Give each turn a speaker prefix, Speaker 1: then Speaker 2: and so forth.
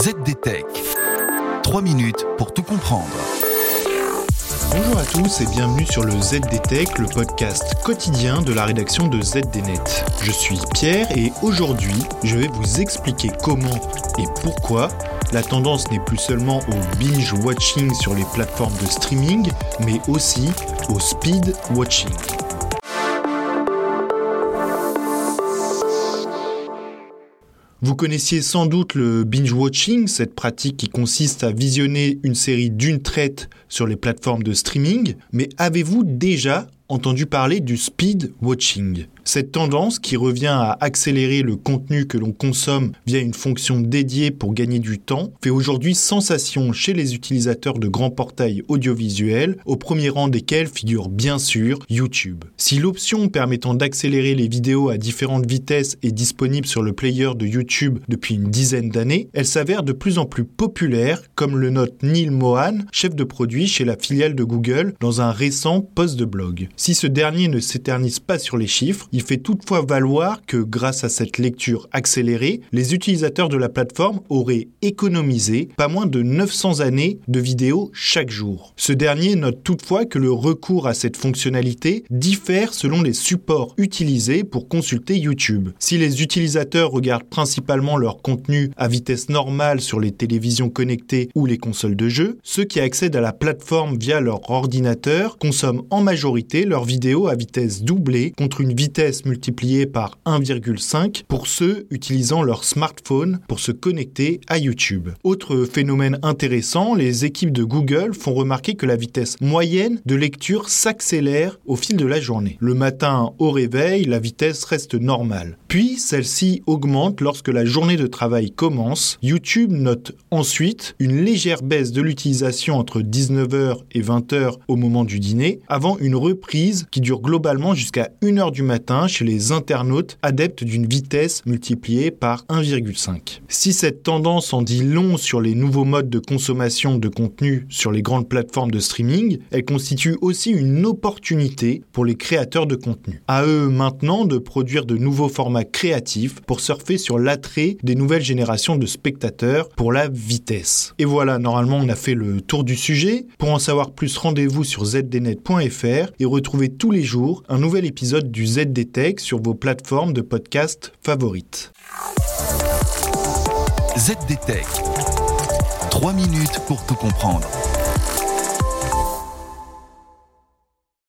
Speaker 1: ZDTech. 3 minutes pour tout comprendre.
Speaker 2: Bonjour à tous et bienvenue sur le ZDTech, le podcast quotidien de la rédaction de ZDNet. Je suis Pierre et aujourd'hui, je vais vous expliquer comment et pourquoi la tendance n'est plus seulement au binge watching sur les plateformes de streaming, mais aussi au speed watching. Vous connaissiez sans doute le binge-watching, cette pratique qui consiste à visionner une série d'une traite sur les plateformes de streaming, mais avez-vous déjà entendu parler du speed watching cette tendance qui revient à accélérer le contenu que l'on consomme via une fonction dédiée pour gagner du temps fait aujourd'hui sensation chez les utilisateurs de grands portails audiovisuels, au premier rang desquels figure bien sûr YouTube. Si l'option permettant d'accélérer les vidéos à différentes vitesses est disponible sur le player de YouTube depuis une dizaine d'années, elle s'avère de plus en plus populaire, comme le note Neil Mohan, chef de produit chez la filiale de Google, dans un récent post de blog. Si ce dernier ne s'éternise pas sur les chiffres, il fait toutefois valoir que grâce à cette lecture accélérée, les utilisateurs de la plateforme auraient économisé pas moins de 900 années de vidéos chaque jour. Ce dernier note toutefois que le recours à cette fonctionnalité diffère selon les supports utilisés pour consulter YouTube. Si les utilisateurs regardent principalement leur contenu à vitesse normale sur les télévisions connectées ou les consoles de jeux, ceux qui accèdent à la plateforme via leur ordinateur consomment en majorité leurs vidéos à vitesse doublée contre une vitesse multiplié par 1,5 pour ceux utilisant leur smartphone pour se connecter à YouTube. Autre phénomène intéressant, les équipes de Google font remarquer que la vitesse moyenne de lecture s'accélère au fil de la journée. Le matin, au réveil, la vitesse reste normale. Puis, celle-ci augmente lorsque la journée de travail commence. YouTube note ensuite une légère baisse de l'utilisation entre 19h et 20h au moment du dîner, avant une reprise qui dure globalement jusqu'à 1h du matin chez les internautes adeptes d'une vitesse multipliée par 1,5. Si cette tendance en dit long sur les nouveaux modes de consommation de contenu sur les grandes plateformes de streaming, elle constitue aussi une opportunité pour les créateurs de contenu. À eux maintenant de produire de nouveaux formats créatifs pour surfer sur l'attrait des nouvelles générations de spectateurs pour la vitesse. Et voilà, normalement on a fait le tour du sujet. Pour en savoir plus, rendez-vous sur zdnet.fr et retrouvez tous les jours un nouvel épisode du ZD Tech sur vos plateformes de podcast favorites.
Speaker 1: ZDTech. 3 minutes pour tout comprendre.